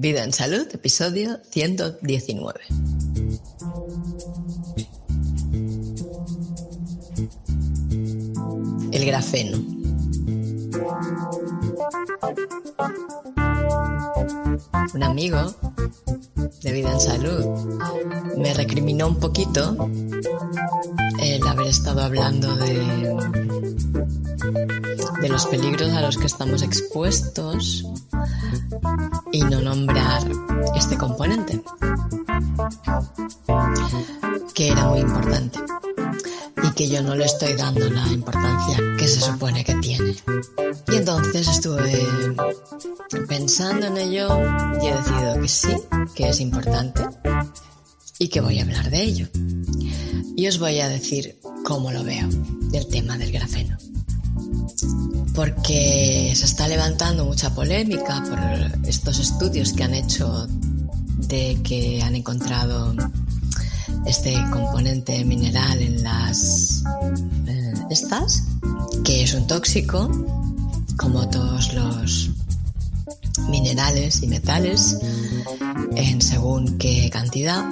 Vida en Salud, episodio 119. El grafeno. Un amigo de Vida en Salud me recriminó un poquito el haber estado hablando de, de los peligros a los que estamos expuestos y no nombrar este componente, que era muy importante y que yo no le estoy dando la importancia que se supone que tiene. Y entonces estuve pensando en ello y he decidido que sí, que es importante y que voy a hablar de ello. Y os voy a decir cómo lo veo del tema del grafeno porque se está levantando mucha polémica por estos estudios que han hecho de que han encontrado este componente mineral en las eh, estas, que es un tóxico, como todos los minerales y metales, en según qué cantidad.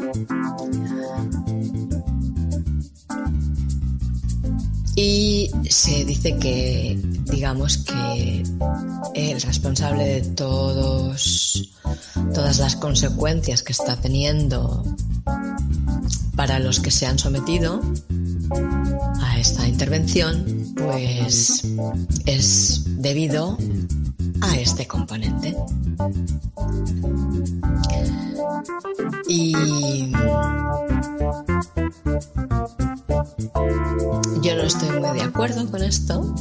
Y se dice que digamos que el responsable de todos, todas las consecuencias que está teniendo para los que se han sometido a esta intervención, pues es debido a este componente. Y no estoy muy de acuerdo con esto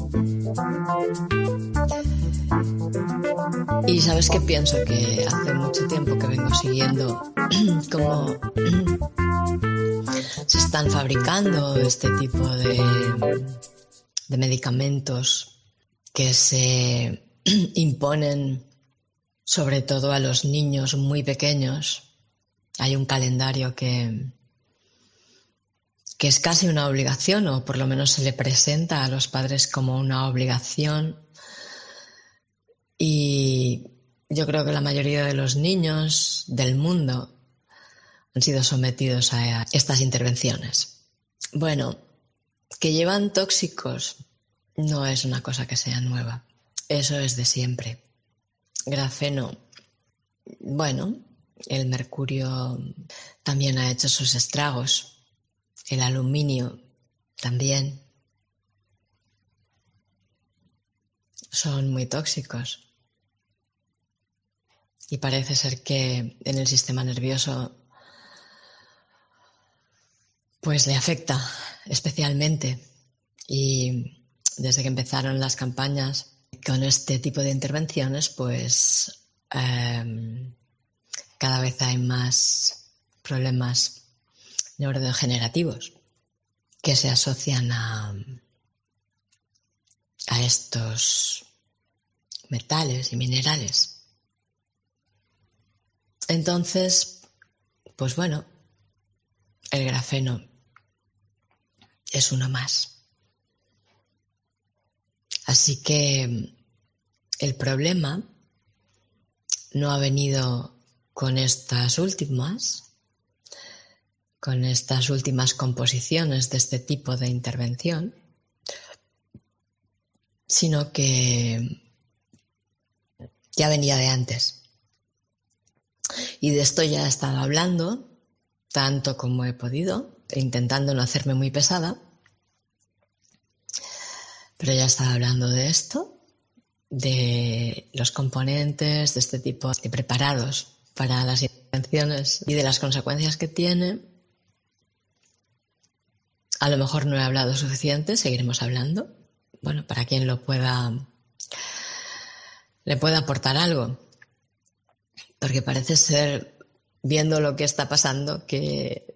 y sabes que pienso que hace mucho tiempo que vengo siguiendo cómo se están fabricando este tipo de, de medicamentos que se imponen sobre todo a los niños muy pequeños. Hay un calendario que, que es casi una obligación, o por lo menos se le presenta a los padres como una obligación. Y yo creo que la mayoría de los niños del mundo han sido sometidos a estas intervenciones. Bueno, que llevan tóxicos no es una cosa que sea nueva. Eso es de siempre. Grafeno. Bueno, el mercurio también ha hecho sus estragos el aluminio también. Son muy tóxicos. Y parece ser que en el sistema nervioso pues le afecta especialmente. Y desde que empezaron las campañas con este tipo de intervenciones, pues em, cada vez hay más problemas neurodegenerativos que se asocian a, a estos metales y minerales. Entonces, pues bueno, el grafeno es uno más. Así que el problema no ha venido con estas últimas, con estas últimas composiciones de este tipo de intervención, sino que ya venía de antes. Y de esto ya he estado hablando tanto como he podido, intentando no hacerme muy pesada, pero ya he estado hablando de esto, de los componentes de este tipo de preparados para las intervenciones y de las consecuencias que tiene a lo mejor no he hablado suficiente, seguiremos hablando. Bueno, para quien lo pueda, le pueda aportar algo. Porque parece ser, viendo lo que está pasando, que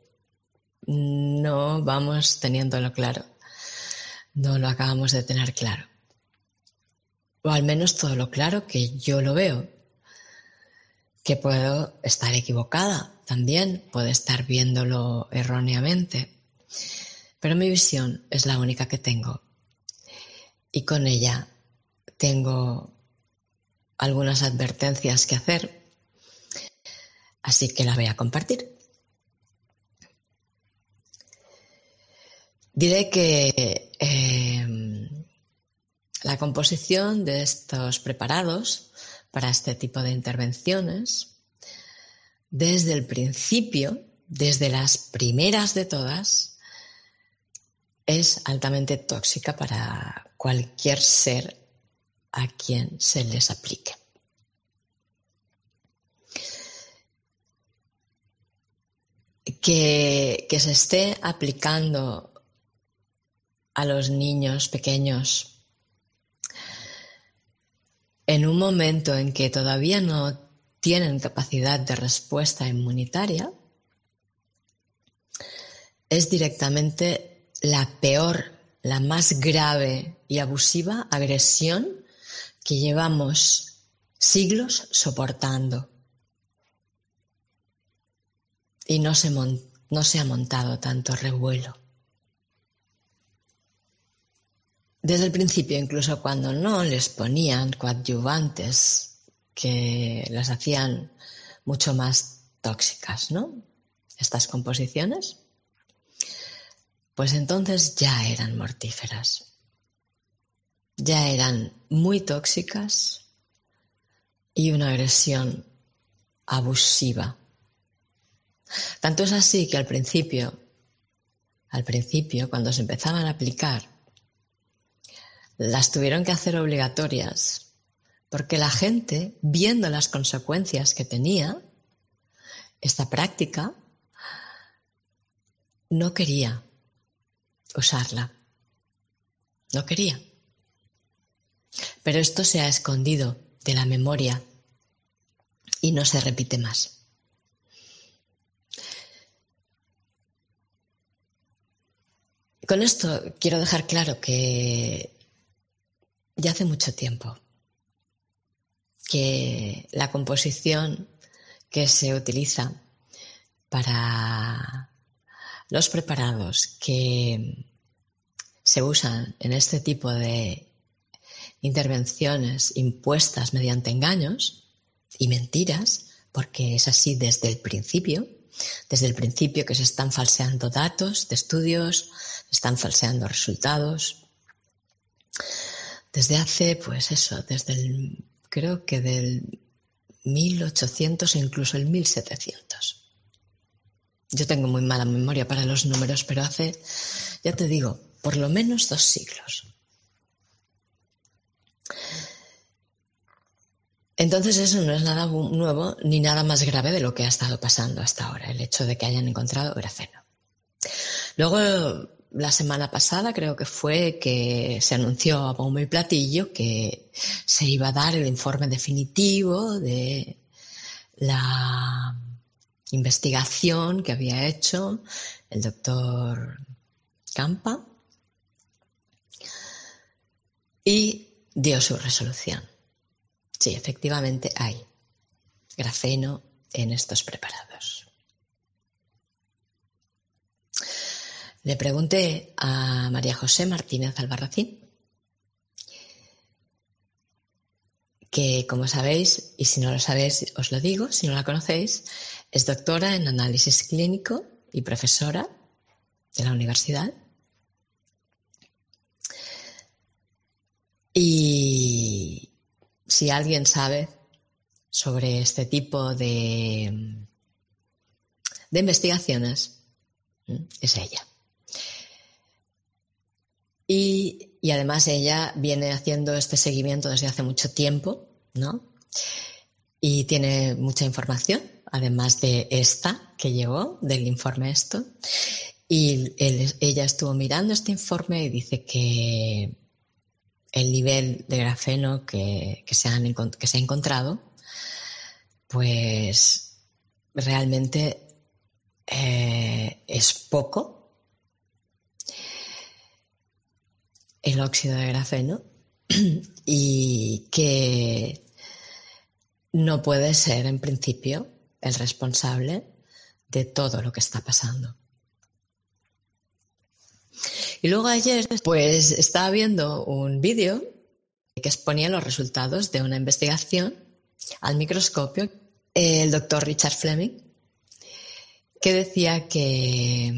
no vamos teniéndolo claro. No lo acabamos de tener claro. O al menos todo lo claro que yo lo veo. Que puedo estar equivocada también, puedo estar viéndolo erróneamente. Pero mi visión es la única que tengo. Y con ella tengo algunas advertencias que hacer Así que la voy a compartir. Diré que eh, la composición de estos preparados para este tipo de intervenciones, desde el principio, desde las primeras de todas, es altamente tóxica para cualquier ser a quien se les aplique. Que, que se esté aplicando a los niños pequeños en un momento en que todavía no tienen capacidad de respuesta inmunitaria, es directamente la peor, la más grave y abusiva agresión que llevamos siglos soportando. Y no se, no se ha montado tanto revuelo. Desde el principio, incluso cuando no les ponían coadyuvantes que las hacían mucho más tóxicas, ¿no? Estas composiciones, pues entonces ya eran mortíferas, ya eran muy tóxicas y una agresión abusiva. Tanto es así que al principio, al principio, cuando se empezaban a aplicar las tuvieron que hacer obligatorias, porque la gente, viendo las consecuencias que tenía esta práctica, no quería usarla. No quería. Pero esto se ha escondido de la memoria y no se repite más. Con esto quiero dejar claro que ya hace mucho tiempo que la composición que se utiliza para los preparados que se usan en este tipo de intervenciones impuestas mediante engaños y mentiras, porque es así desde el principio, desde el principio que se están falseando datos de estudios, se están falseando resultados, desde hace, pues eso, desde el, creo que del 1800 e incluso el 1700. Yo tengo muy mala memoria para los números, pero hace, ya te digo, por lo menos dos siglos. Entonces eso no es nada nuevo ni nada más grave de lo que ha estado pasando hasta ahora, el hecho de que hayan encontrado grafeno. Luego la semana pasada creo que fue que se anunció a bombo y platillo que se iba a dar el informe definitivo de la investigación que había hecho el doctor Campa y dio su resolución. Sí, efectivamente hay grafeno en estos preparados. Le pregunté a María José Martínez Albarracín, como sabéis, y si no lo sabéis os lo digo, si no la conocéis, es doctora en análisis clínico y profesora de la universidad. Y si alguien sabe sobre este tipo de, de investigaciones, es ella. Y, además ella viene haciendo este seguimiento desde hace mucho tiempo, ¿no? Y tiene mucha información, además de esta que llegó, del informe esto. Y ella estuvo mirando este informe y dice que el nivel de grafeno que, se, han, que se ha encontrado, pues realmente eh, es poco el óxido de grafeno y que no puede ser en principio el responsable de todo lo que está pasando. Y luego ayer, pues estaba viendo un vídeo que exponía los resultados de una investigación al microscopio el doctor Richard Fleming, que decía que,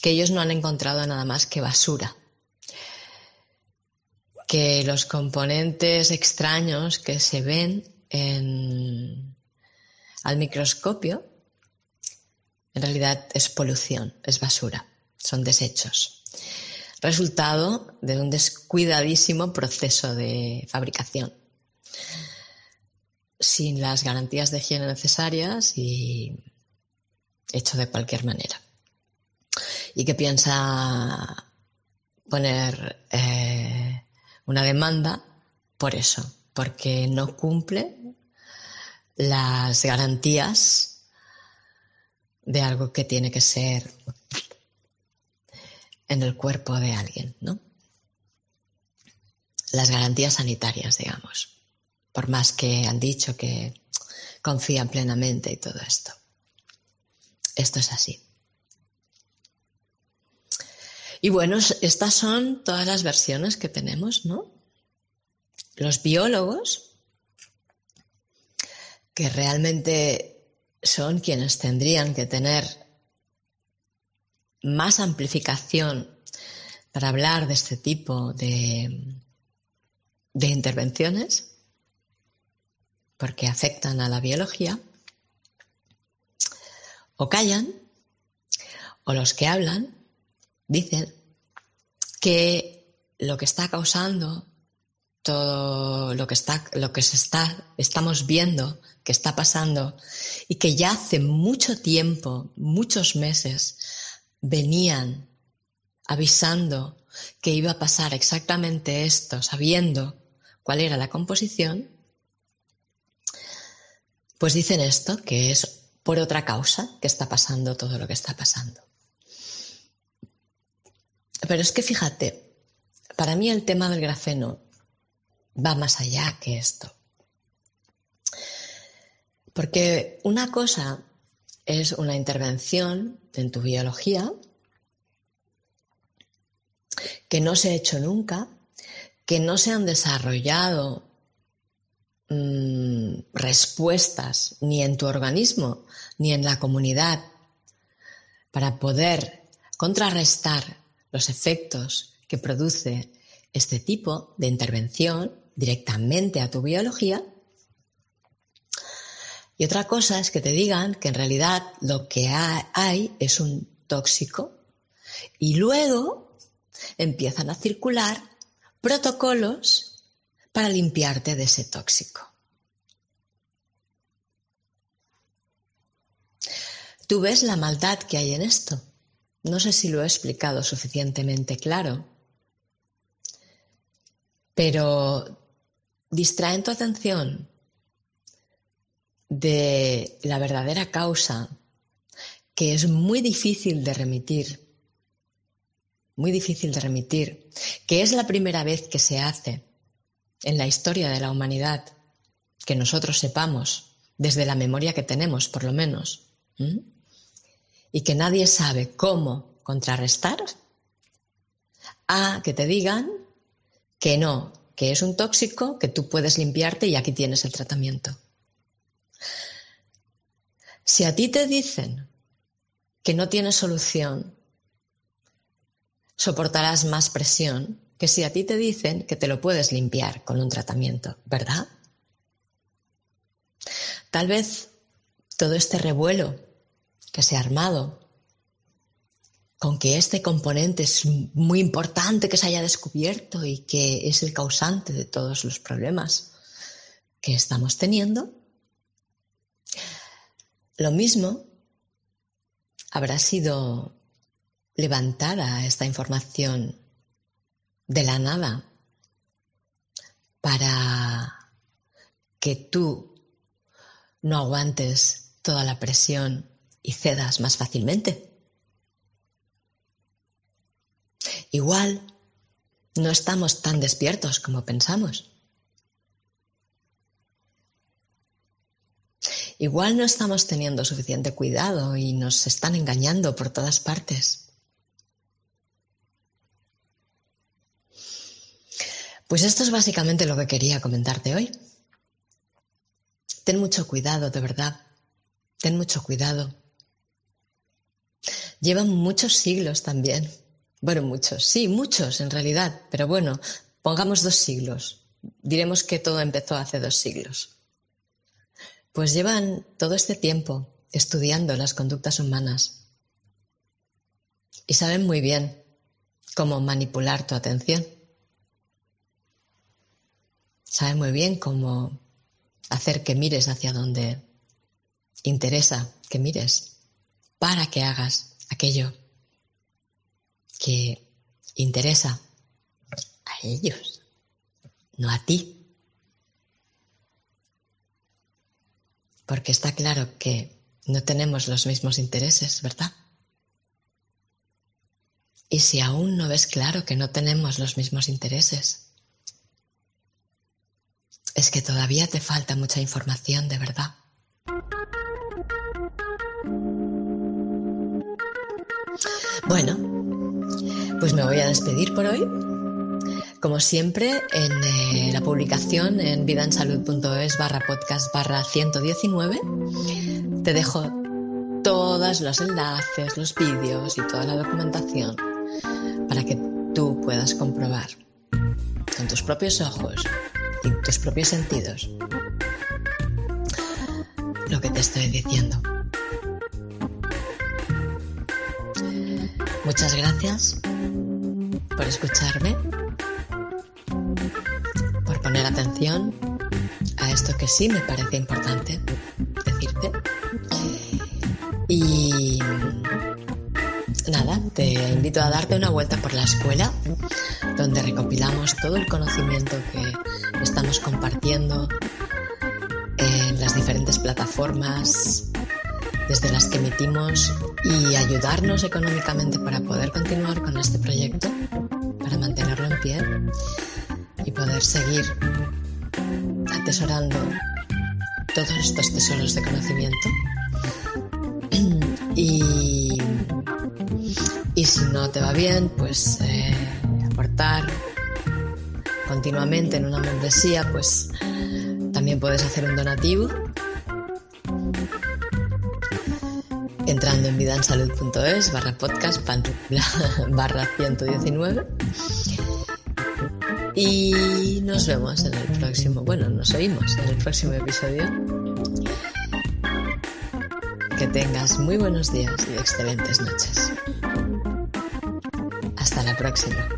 que ellos no han encontrado nada más que basura, que los componentes extraños que se ven en, al microscopio en realidad es polución, es basura, son desechos. Resultado de un descuidadísimo proceso de fabricación sin las garantías de higiene necesarias y hecho de cualquier manera. Y que piensa poner eh, una demanda por eso, porque no cumple las garantías de algo que tiene que ser en el cuerpo de alguien, ¿no? Las garantías sanitarias, digamos por más que han dicho que confían plenamente y todo esto. Esto es así. Y bueno, estas son todas las versiones que tenemos, ¿no? Los biólogos, que realmente son quienes tendrían que tener más amplificación para hablar de este tipo de, de intervenciones, porque afectan a la biología, o callan, o los que hablan dicen que lo que está causando todo lo que está, lo que se está, estamos viendo que está pasando y que ya hace mucho tiempo, muchos meses, venían avisando que iba a pasar exactamente esto, sabiendo cuál era la composición, pues dicen esto, que es por otra causa que está pasando todo lo que está pasando. Pero es que fíjate, para mí el tema del grafeno va más allá que esto. Porque una cosa es una intervención en tu biología que no se ha hecho nunca, que no se han desarrollado Mm, respuestas ni en tu organismo ni en la comunidad para poder contrarrestar los efectos que produce este tipo de intervención directamente a tu biología. Y otra cosa es que te digan que en realidad lo que hay es un tóxico y luego empiezan a circular protocolos para limpiarte de ese tóxico. Tú ves la maldad que hay en esto. No sé si lo he explicado suficientemente claro, pero distraen tu atención de la verdadera causa que es muy difícil de remitir, muy difícil de remitir, que es la primera vez que se hace en la historia de la humanidad, que nosotros sepamos, desde la memoria que tenemos, por lo menos, y que nadie sabe cómo contrarrestar, a que te digan que no, que es un tóxico, que tú puedes limpiarte y aquí tienes el tratamiento. Si a ti te dicen que no tienes solución, soportarás más presión que si a ti te dicen que te lo puedes limpiar con un tratamiento, ¿verdad? Tal vez todo este revuelo que se ha armado con que este componente es muy importante que se haya descubierto y que es el causante de todos los problemas que estamos teniendo, lo mismo habrá sido levantada esta información de la nada para que tú no aguantes toda la presión y cedas más fácilmente. Igual no estamos tan despiertos como pensamos. Igual no estamos teniendo suficiente cuidado y nos están engañando por todas partes. Pues esto es básicamente lo que quería comentarte hoy. ten mucho cuidado, de verdad. Ten mucho cuidado. Llevan muchos siglos también. Bueno, muchos, sí, muchos en realidad, pero bueno, pongamos dos siglos. Diremos que todo empezó hace dos siglos. Pues llevan todo este tiempo estudiando las conductas humanas y saben muy bien cómo manipular tu atención. Saben muy bien cómo hacer que mires hacia donde interesa que mires para que hagas aquello que interesa a ellos, no a ti. Porque está claro que no tenemos los mismos intereses, ¿verdad? Y si aún no ves claro que no tenemos los mismos intereses, es que todavía te falta mucha información de verdad. Bueno, pues me voy a despedir por hoy. Como siempre, en eh, la publicación en vidansalud.es barra podcast barra 119 te dejo todos los enlaces, los vídeos y toda la documentación para que tú puedas comprobar con tus propios ojos y tus propios sentidos lo que te estoy diciendo. Muchas gracias por escucharme, por poner atención a esto que sí me parece importante decirte. Y nada, te invito a darte una vuelta por la escuela, donde recopilamos todo el conocimiento que estamos compartiendo en las diferentes plataformas desde las que emitimos y ayudarnos económicamente para poder continuar con este proyecto, para mantenerlo en pie y poder seguir atesorando todos estos tesoros de conocimiento. Y, y si no te va bien, pues eh, aportar continuamente en una membresía, pues también puedes hacer un donativo entrando en vidansalud.es barra podcast barra 119 y nos vemos en el próximo, bueno, nos oímos en el próximo episodio. Que tengas muy buenos días y excelentes noches. Hasta la próxima.